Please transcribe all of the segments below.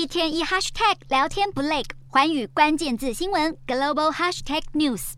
一天一 hashtag 聊天不累，环宇关键字新闻 global hashtag news。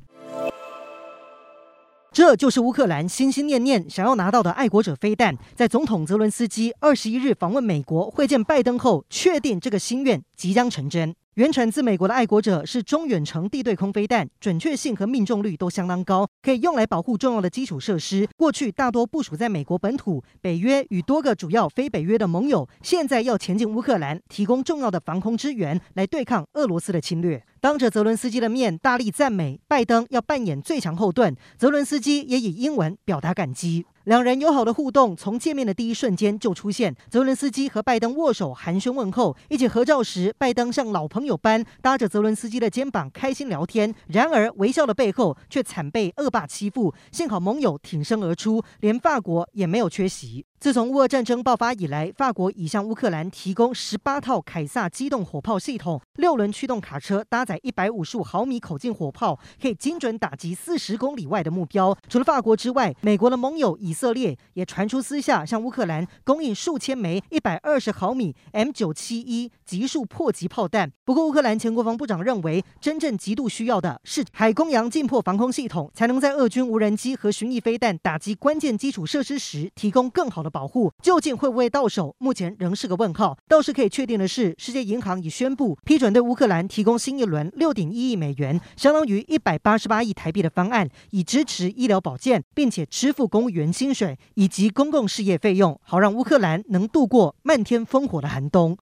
这就是乌克兰心心念念想要拿到的爱国者飞弹，在总统泽伦斯基二十一日访问美国会见拜登后，确定这个心愿即将成真。原产自美国的爱国者是中远程地对空飞弹，准确性和命中率都相当高，可以用来保护重要的基础设施。过去大多部署在美国本土，北约与多个主要非北约的盟友，现在要前进乌克兰，提供重要的防空支援，来对抗俄罗斯的侵略。当着泽伦斯基的面大力赞美拜登要扮演最强后盾，泽伦斯基也以英文表达感激。两人友好的互动从见面的第一瞬间就出现。泽伦斯基和拜登握手寒暄问候，一起合照时，拜登像老朋友般搭着泽伦斯基的肩膀开心聊天。然而微笑的背后却惨被恶霸欺负。幸好盟友挺身而出，连法国也没有缺席。自从乌俄战争爆发以来，法国已向乌克兰提供十八套凯撒机动火炮系统，六轮驱动卡车搭载一百五十五毫米口径火炮，可以精准打击四十公里外的目标。除了法国之外，美国的盟友以色列也传出私下向乌克兰供应数千枚一百二十毫米 M 九七一极速迫击炮弹。不过，乌克兰前国防部长认为，真正极度需要的是海公羊近迫防空系统，才能在俄军无人机和巡弋飞弹打击关键基础设施时提供更好的保护。究竟会不会到手？目前仍是个问号。倒是可以确定的是，世界银行已宣布批准对乌克兰提供新一轮六点一亿美元，相当于一百八十八亿台币的方案，以支持医疗保健，并且支付公务员薪水以及公共事业费用，好让乌克兰能度过漫天烽火的寒冬。